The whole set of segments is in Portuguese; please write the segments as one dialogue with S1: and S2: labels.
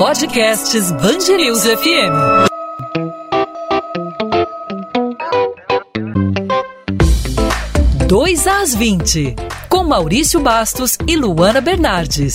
S1: Podcasts Bangerils FM. Dois às 20, com Maurício Bastos e Luana Bernardes.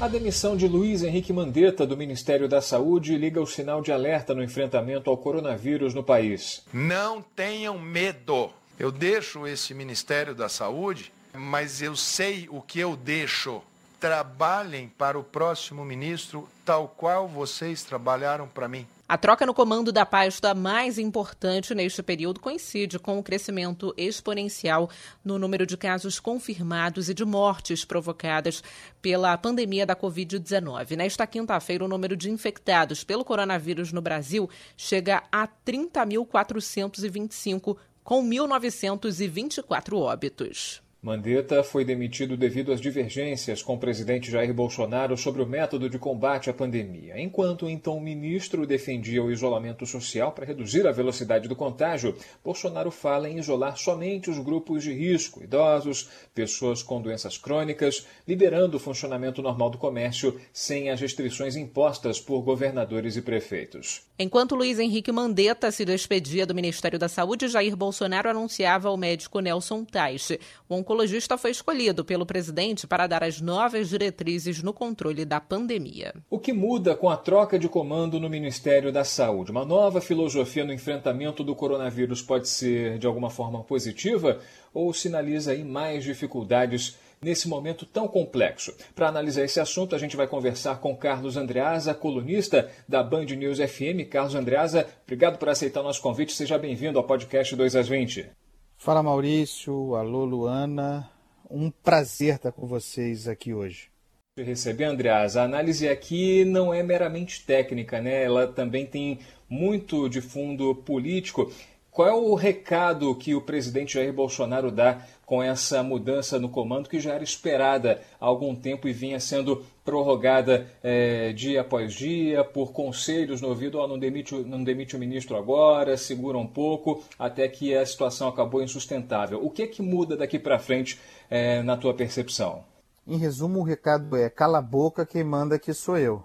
S2: A demissão de Luiz Henrique Mandetta do Ministério da Saúde liga o sinal de alerta no enfrentamento ao coronavírus no país.
S3: Não tenham medo. Eu deixo esse Ministério da Saúde, mas eu sei o que eu deixo. Trabalhem para o próximo ministro tal qual vocês trabalharam para mim.
S4: A troca no comando da pasta mais importante neste período coincide com o crescimento exponencial no número de casos confirmados e de mortes provocadas pela pandemia da Covid-19. Nesta quinta-feira, o número de infectados pelo coronavírus no Brasil chega a 30.425, com 1.924 óbitos.
S2: Mandetta foi demitido devido às divergências com o presidente Jair Bolsonaro sobre o método de combate à pandemia. Enquanto então o ministro defendia o isolamento social para reduzir a velocidade do contágio, Bolsonaro fala em isolar somente os grupos de risco, idosos, pessoas com doenças crônicas, liberando o funcionamento normal do comércio sem as restrições impostas por governadores e prefeitos.
S4: Enquanto Luiz Henrique Mandetta se despedia do Ministério da Saúde, Jair Bolsonaro anunciava ao médico Nelson Teich. O oncologista foi escolhido pelo presidente para dar as novas diretrizes no controle da pandemia.
S2: O que muda com a troca de comando no Ministério da Saúde? Uma nova filosofia no enfrentamento do coronavírus pode ser de alguma forma positiva ou sinaliza aí mais dificuldades nesse momento tão complexo. Para analisar esse assunto, a gente vai conversar com Carlos Andreasa, colunista da Band News FM. Carlos Andreasa, obrigado por aceitar o nosso convite. Seja bem-vindo ao podcast 2 às 20.
S5: Fala Maurício, alô Luana. Um prazer estar com vocês aqui hoje.
S2: Receber, Andreasa, a análise aqui não é meramente técnica, né? Ela também tem muito de fundo político. Qual é o recado que o presidente Jair Bolsonaro dá com essa mudança no comando que já era esperada há algum tempo e vinha sendo prorrogada é, dia após dia por conselhos no ouvido, oh, não, demite, não demite o ministro agora, segura um pouco, até que a situação acabou insustentável. O que é que muda daqui para frente é, na tua percepção?
S5: Em resumo, o recado é cala a boca, quem manda aqui sou eu.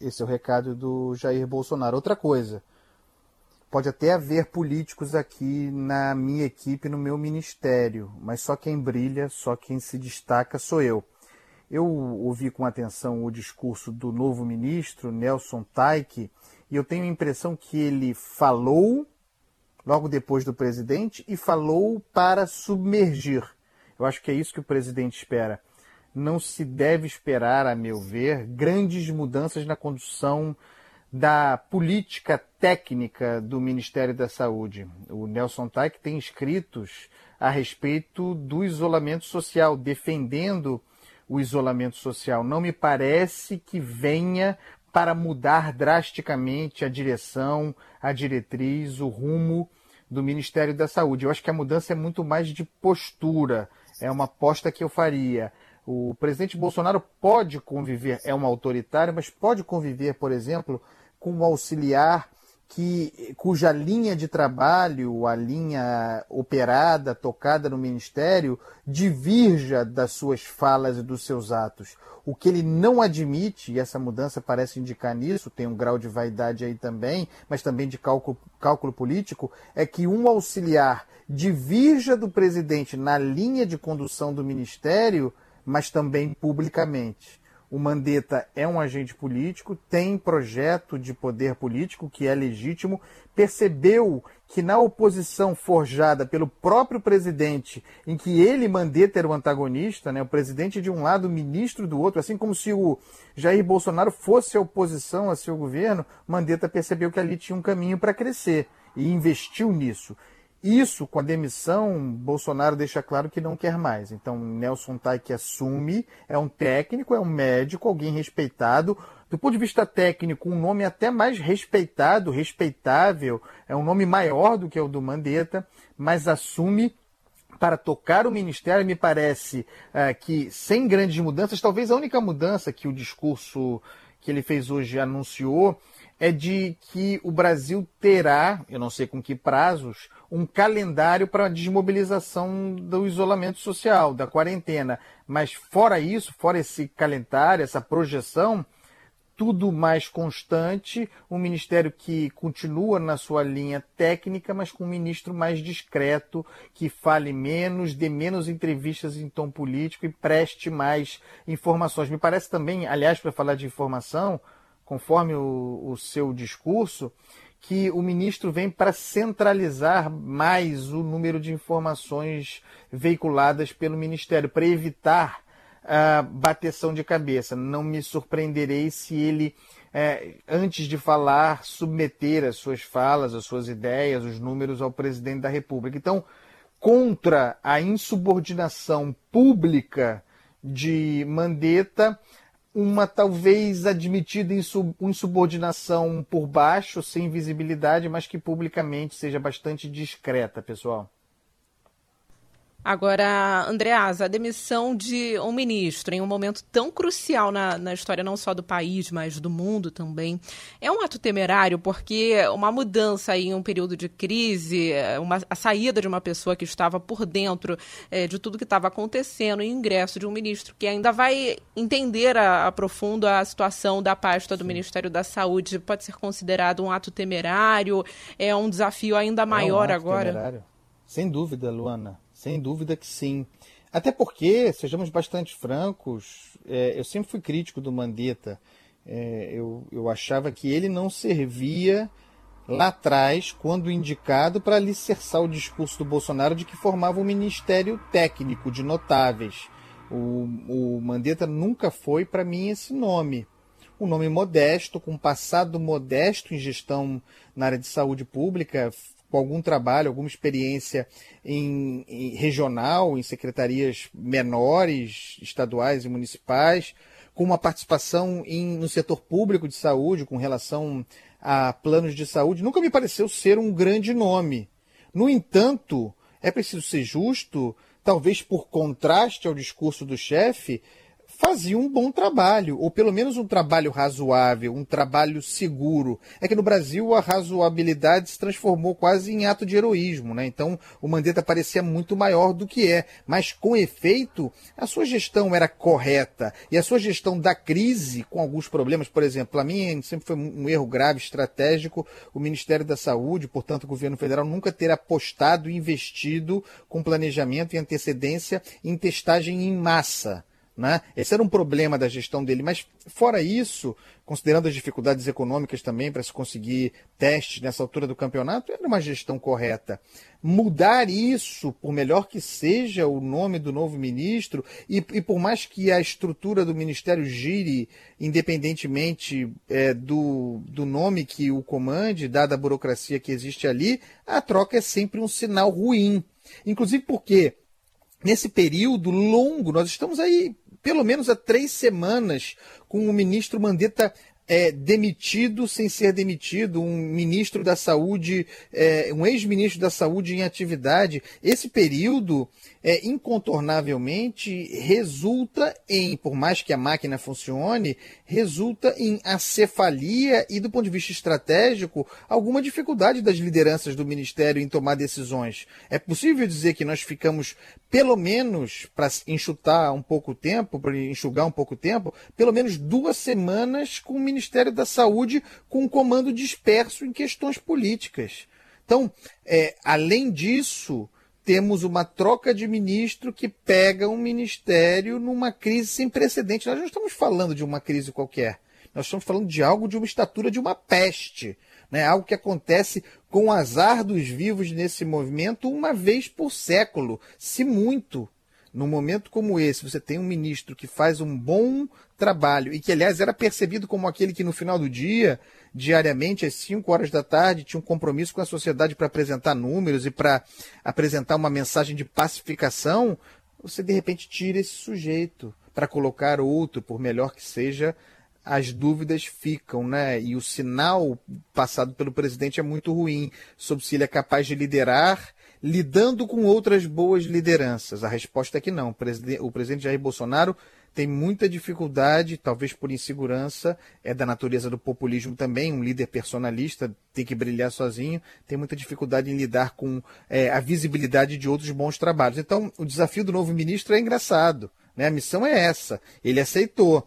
S5: Esse é o recado do Jair Bolsonaro. Outra coisa, Pode até haver políticos aqui na minha equipe, no meu ministério, mas só quem brilha, só quem se destaca sou eu. Eu ouvi com atenção o discurso do novo ministro, Nelson Taik, e eu tenho a impressão que ele falou logo depois do presidente e falou para submergir. Eu acho que é isso que o presidente espera. Não se deve esperar, a meu ver, grandes mudanças na condução da política técnica do Ministério da Saúde. O Nelson Taik tem escritos a respeito do isolamento social, defendendo o isolamento social. Não me parece que venha para mudar drasticamente a direção, a diretriz, o rumo do Ministério da Saúde. Eu acho que a mudança é muito mais de postura, é uma aposta que eu faria. O presidente Bolsonaro pode conviver, é um autoritário, mas pode conviver, por exemplo, com um auxiliar que, cuja linha de trabalho, a linha operada, tocada no Ministério, divirja das suas falas e dos seus atos. O que ele não admite, e essa mudança parece indicar nisso, tem um grau de vaidade aí também, mas também de cálculo, cálculo político, é que um auxiliar divirja do presidente na linha de condução do Ministério, mas também publicamente. O Mandetta é um agente político, tem projeto de poder político que é legítimo, percebeu que na oposição forjada pelo próprio presidente, em que ele, Mandetta, era o antagonista, né, o presidente de um lado, o ministro do outro, assim como se o Jair Bolsonaro fosse a oposição a seu governo, Mandetta percebeu que ali tinha um caminho para crescer e investiu nisso. Isso, com a demissão, Bolsonaro deixa claro que não quer mais. Então, Nelson que assume, é um técnico, é um médico, alguém respeitado. Do ponto de vista técnico, um nome até mais respeitado, respeitável, é um nome maior do que o do Mandetta, mas assume para tocar o ministério, me parece uh, que sem grandes mudanças, talvez a única mudança que o discurso que ele fez hoje anunciou é de que o Brasil terá, eu não sei com que prazos, um calendário para a desmobilização do isolamento social, da quarentena. Mas fora isso, fora esse calendário, essa projeção, tudo mais constante, um ministério que continua na sua linha técnica, mas com um ministro mais discreto, que fale menos, dê menos entrevistas em tom político e preste mais informações. Me parece também, aliás, para falar de informação, conforme o, o seu discurso, que o ministro vem para centralizar mais o número de informações veiculadas pelo ministério, para evitar a bateção de cabeça. Não me surpreenderei se ele, é, antes de falar, submeter as suas falas, as suas ideias, os números ao presidente da República. Então, contra a insubordinação pública de Mandetta, uma talvez admitida insubordinação por baixo, sem visibilidade, mas que publicamente seja bastante discreta, pessoal.
S4: Agora, Andreas, a demissão de um ministro em um momento tão crucial na, na história não só do país, mas do mundo também, é um ato temerário, porque uma mudança em um período de crise, uma, a saída de uma pessoa que estava por dentro é, de tudo que estava acontecendo, e o ingresso de um ministro que ainda vai entender a, a profundo a situação da pasta do. Ministério da Saúde, pode ser considerado um ato temerário, é um desafio ainda maior
S5: é um
S4: agora?
S5: Temerário. Sem dúvida, Luana. Sem dúvida que sim. Até porque, sejamos bastante francos, é, eu sempre fui crítico do Mandetta. É, eu, eu achava que ele não servia lá atrás, quando indicado, para alicerçar o discurso do Bolsonaro de que formava um ministério técnico de notáveis. O, o Mandetta nunca foi, para mim, esse nome. Um nome modesto, com um passado modesto em gestão na área de saúde pública, com algum trabalho, alguma experiência em, em, regional, em secretarias menores, estaduais e municipais, com uma participação em, no setor público de saúde, com relação a planos de saúde, nunca me pareceu ser um grande nome. No entanto, é preciso ser justo, talvez por contraste ao discurso do chefe, fazia um bom trabalho, ou pelo menos um trabalho razoável, um trabalho seguro. É que no Brasil a razoabilidade se transformou quase em ato de heroísmo, né? Então o Mandetta parecia muito maior do que é, mas com efeito a sua gestão era correta e a sua gestão da crise com alguns problemas, por exemplo, para mim sempre foi um erro grave estratégico o Ministério da Saúde, portanto o governo federal nunca ter apostado e investido com planejamento e antecedência em testagem em massa. Né? Esse era um problema da gestão dele, mas fora isso, considerando as dificuldades econômicas também para se conseguir testes nessa altura do campeonato, era uma gestão correta. Mudar isso, por melhor que seja o nome do novo ministro, e, e por mais que a estrutura do ministério gire independentemente é, do, do nome que o comande, dada a burocracia que existe ali, a troca é sempre um sinal ruim. Inclusive porque nesse período longo, nós estamos aí pelo menos há três semanas com o ministro Mandetta é, demitido sem ser demitido, um ministro da saúde, é, um ex-ministro da saúde em atividade. Esse período é, incontornavelmente resulta em, por mais que a máquina funcione, resulta em acefalia e, do ponto de vista estratégico, alguma dificuldade das lideranças do Ministério em tomar decisões. É possível dizer que nós ficamos, pelo menos, para enxutar um pouco tempo, para enxugar um pouco o tempo, pelo menos duas semanas com o Ministério da Saúde com um comando disperso em questões políticas. Então, é, além disso, temos uma troca de ministro que pega um ministério numa crise sem precedente. Nós não estamos falando de uma crise qualquer. Nós estamos falando de algo de uma estatura de uma peste. Né? Algo que acontece com o azar dos vivos nesse movimento uma vez por século, se muito. Num momento como esse, você tem um ministro que faz um bom trabalho e que, aliás, era percebido como aquele que no final do dia diariamente às 5 horas da tarde, tinha um compromisso com a sociedade para apresentar números e para apresentar uma mensagem de pacificação, você de repente tira esse sujeito para colocar outro, por melhor que seja, as dúvidas ficam, né? E o sinal passado pelo presidente é muito ruim sobre se ele é capaz de liderar lidando com outras boas lideranças. A resposta é que não. O presidente Jair Bolsonaro tem muita dificuldade, talvez por insegurança, é da natureza do populismo também, um líder personalista tem que brilhar sozinho, tem muita dificuldade em lidar com é, a visibilidade de outros bons trabalhos. Então, o desafio do novo ministro é engraçado, né? a missão é essa, ele aceitou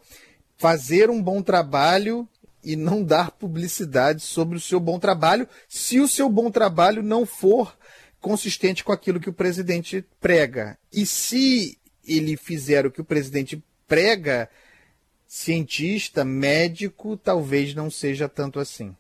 S5: fazer um bom trabalho e não dar publicidade sobre o seu bom trabalho, se o seu bom trabalho não for consistente com aquilo que o presidente prega. E se ele fizer o que o presidente prega, cientista, médico, talvez não seja tanto assim.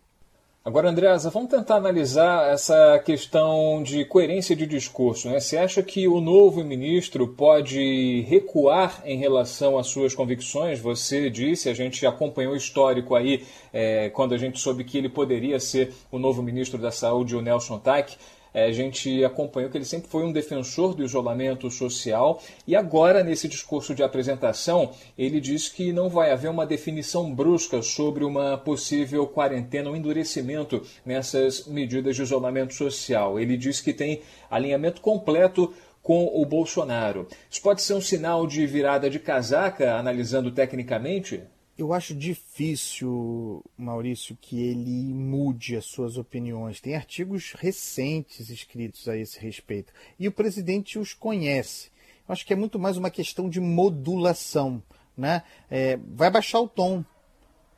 S2: Agora, Andreasa, vamos tentar analisar essa questão de coerência de discurso. Né? Você acha que o novo ministro pode recuar em relação às suas convicções? Você disse, a gente acompanhou o histórico aí, é, quando a gente soube que ele poderia ser o novo ministro da Saúde, o Nelson Taik. É, a gente acompanhou que ele sempre foi um defensor do isolamento social e agora, nesse discurso de apresentação, ele diz que não vai haver uma definição brusca sobre uma possível quarentena, um endurecimento nessas medidas de isolamento social. Ele diz que tem alinhamento completo com o Bolsonaro. Isso pode ser um sinal de virada de casaca, analisando tecnicamente?
S5: Eu acho difícil, Maurício, que ele mude as suas opiniões. Tem artigos recentes escritos a esse respeito. E o presidente os conhece. Eu acho que é muito mais uma questão de modulação. Né? É, vai baixar o tom,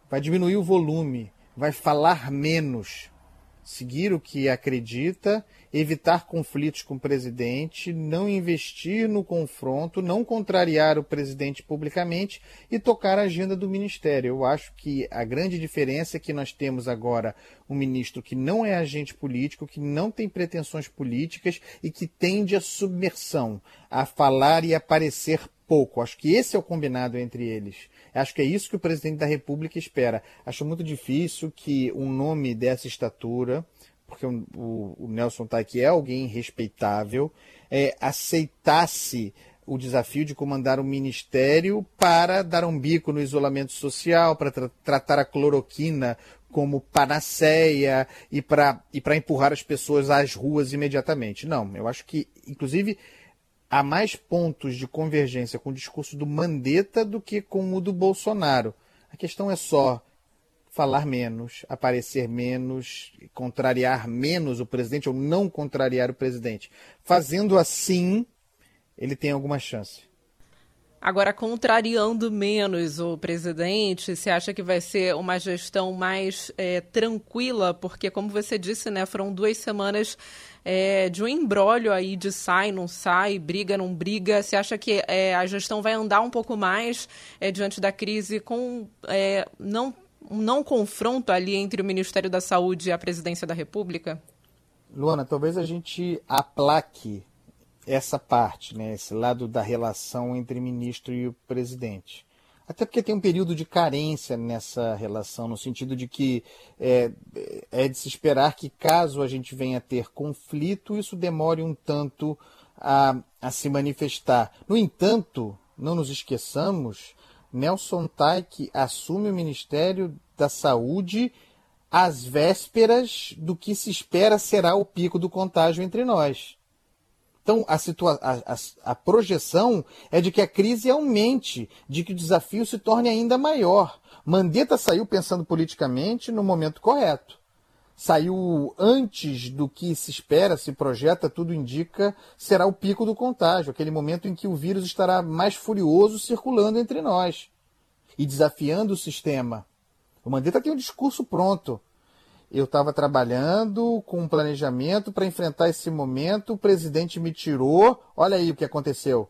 S5: vai diminuir o volume, vai falar menos, seguir o que acredita evitar conflitos com o presidente, não investir no confronto, não contrariar o presidente publicamente e tocar a agenda do ministério. Eu acho que a grande diferença é que nós temos agora um ministro que não é agente político, que não tem pretensões políticas e que tende a submersão, a falar e aparecer pouco. Acho que esse é o combinado entre eles. Acho que é isso que o presidente da República espera. Acho muito difícil que um nome dessa estatura, porque o, o, Nelson Taik é alguém respeitável, é, aceitasse o desafio de comandar um ministério para dar um bico no isolamento social, para tra tratar a cloroquina como panaceia e para e empurrar as pessoas às ruas imediatamente. Não, eu acho que, inclusive, há mais pontos de convergência com o discurso do Mandetta do que com o do Bolsonaro. A questão é só falar menos, aparecer menos, contrariar menos o presidente ou não contrariar o presidente. Fazendo assim, ele tem alguma chance.
S4: Agora, contrariando menos o presidente, você acha que vai ser uma gestão mais é, tranquila? Porque, como você disse, né, foram duas semanas é, de um embrólio aí de sai, não sai, briga, não briga. Você acha que é, a gestão vai andar um pouco mais é, diante da crise com é, não um não confronto ali entre o Ministério da Saúde e a Presidência da República?
S5: Luana, talvez a gente aplaque essa parte, né, esse lado da relação entre ministro e o presidente. Até porque tem um período de carência nessa relação, no sentido de que é, é de se esperar que, caso a gente venha a ter conflito, isso demore um tanto a, a se manifestar. No entanto, não nos esqueçamos Nelson Taik assume o Ministério da Saúde às vésperas do que se espera será o pico do contágio entre nós. Então, a, a, a, projeção é de que a crise aumente, de que o desafio se torne ainda maior. Mandetta saiu pensando politicamente no momento correto saiu antes do que se espera, se projeta, tudo indica, será o pico do contágio, aquele momento em que o vírus estará mais furioso circulando entre nós e desafiando o sistema. O Mandetta tem um discurso pronto. Eu estava trabalhando com um planejamento para enfrentar esse momento, o presidente me tirou, olha aí o que aconteceu.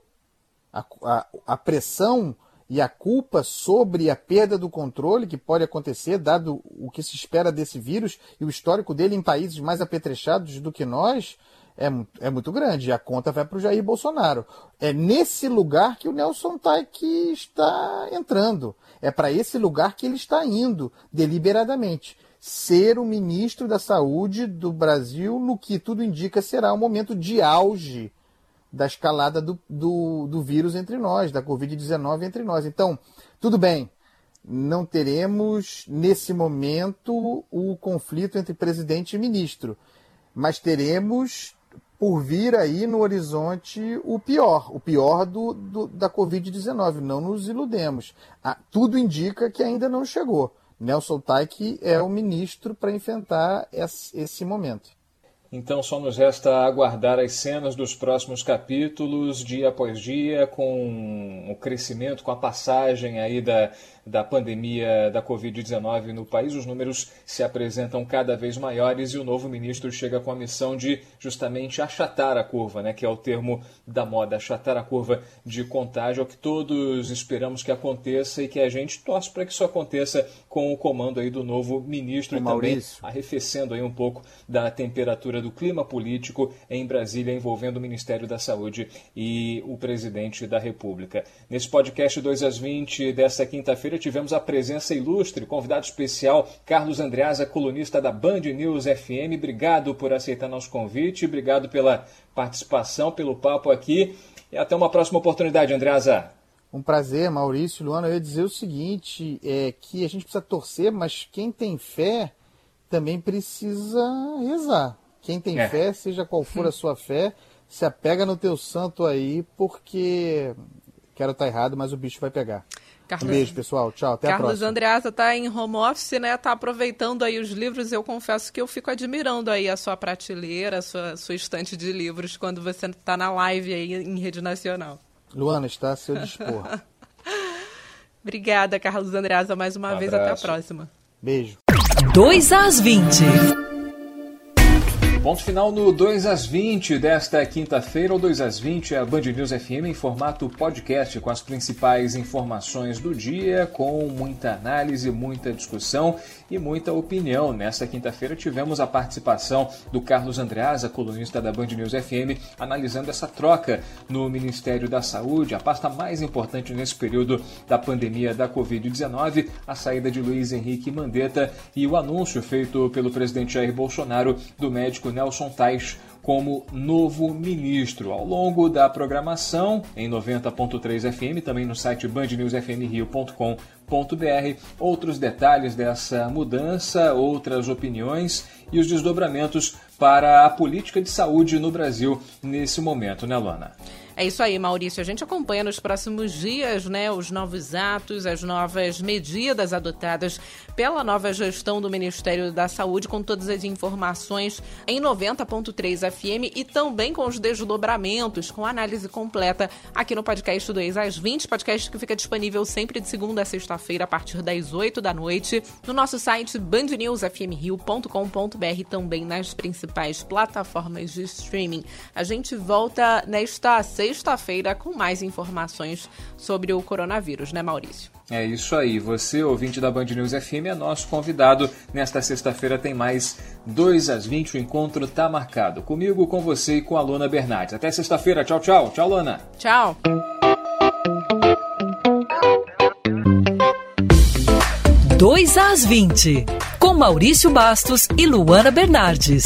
S5: A, a, a pressão e a culpa sobre a perda do controle que pode acontecer, dado o que se espera desse vírus e o histórico dele em países mais apetrechados do que nós, é, é muito grande. A conta vai para o Jair Bolsonaro. É nesse lugar que o Nelson Taik está entrando. É para esse lugar que ele está indo, deliberadamente. Ser o ministro da Saúde do Brasil, no que tudo indica será um momento de auge da escalada do, do, do vírus entre nós, da Covid-19 entre nós. Então, tudo bem, não teremos nesse momento o conflito entre presidente e ministro, mas teremos por vir aí no horizonte o pior, o pior do, do da Covid-19. Não nos iludemos. Ah, tudo indica que ainda não chegou. Nelson Taik é o ministro para enfrentar esse momento.
S2: Então só nos resta aguardar as cenas dos próximos capítulos, dia após dia, com o crescimento, com a passagem aí da, da pandemia da Covid-19 no país. Os números se apresentam cada vez maiores e o novo ministro chega com a missão de justamente achatar a curva, né, que é o termo da moda, achatar a curva de contágio, é o que todos esperamos que aconteça e que a gente torce para que isso aconteça com o comando aí do novo ministro e
S5: também
S2: arrefecendo aí um pouco da temperatura do clima político em Brasília envolvendo o Ministério da Saúde e o presidente da República. Nesse podcast 2 às 20 desta quinta-feira tivemos a presença ilustre, convidado especial Carlos Andreasa, colunista da Band News FM. Obrigado por aceitar nosso convite, obrigado pela participação, pelo papo aqui e até uma próxima oportunidade, Andreasa.
S5: Um prazer, Maurício, Luana. Eu ia dizer o seguinte, é que a gente precisa torcer, mas quem tem fé também precisa rezar. Quem tem é. fé, seja qual for a sua fé, se apega no teu santo aí, porque quero estar tá errado, mas o bicho vai pegar. Carlos... Um beijo, pessoal. Tchau, até
S4: Carlos
S5: a próxima.
S4: Andreasa está em home office, né? Tá aproveitando aí os livros. Eu confesso que eu fico admirando aí a sua prateleira, a sua, sua estante de livros quando você está na live aí em rede nacional.
S5: Luana, está a seu dispor.
S4: Obrigada, Carlos Andreasa, mais uma um vez. Até a próxima.
S5: Beijo.
S1: 2 às 20.
S2: Ponto final no 2 às 20 desta quinta-feira, ou 2 às 20, é a Band News FM em formato podcast, com as principais informações do dia, com muita análise, muita discussão e muita opinião. Nesta quinta-feira tivemos a participação do Carlos Andreasa, colunista da Band News FM, analisando essa troca no Ministério da Saúde, a pasta mais importante nesse período da pandemia da Covid-19, a saída de Luiz Henrique Mandetta e o anúncio feito pelo presidente Jair Bolsonaro do médico Nelson Tais como novo ministro. Ao longo da programação, em 90.3 FM, também no site bandnewsfmrio.com.br, outros detalhes dessa mudança, outras opiniões e os desdobramentos para a política de saúde no Brasil nesse momento, né, Luana?
S4: É isso aí, Maurício. A gente acompanha nos próximos dias né, os novos atos, as novas medidas adotadas pela nova gestão do Ministério da Saúde, com todas as informações em 90.3 FM e também com os desdobramentos, com análise completa aqui no podcast do Ex às 20, podcast que fica disponível sempre de segunda a sexta-feira, a partir das 8 da noite, no nosso site bandnewsfmrio.com.br também nas principais plataformas de streaming. A gente volta nesta sexta sexta-feira com mais informações sobre o coronavírus, né, Maurício?
S2: É isso aí. Você, ouvinte da Band News FM, é nosso convidado. Nesta sexta-feira tem mais 2 às 20. O encontro tá marcado. Comigo, com você e com a Lona Bernardes. Até sexta-feira. Tchau, tchau. Tchau, Lona.
S4: Tchau.
S1: Dois às 20, com Maurício Bastos e Luana Bernardes.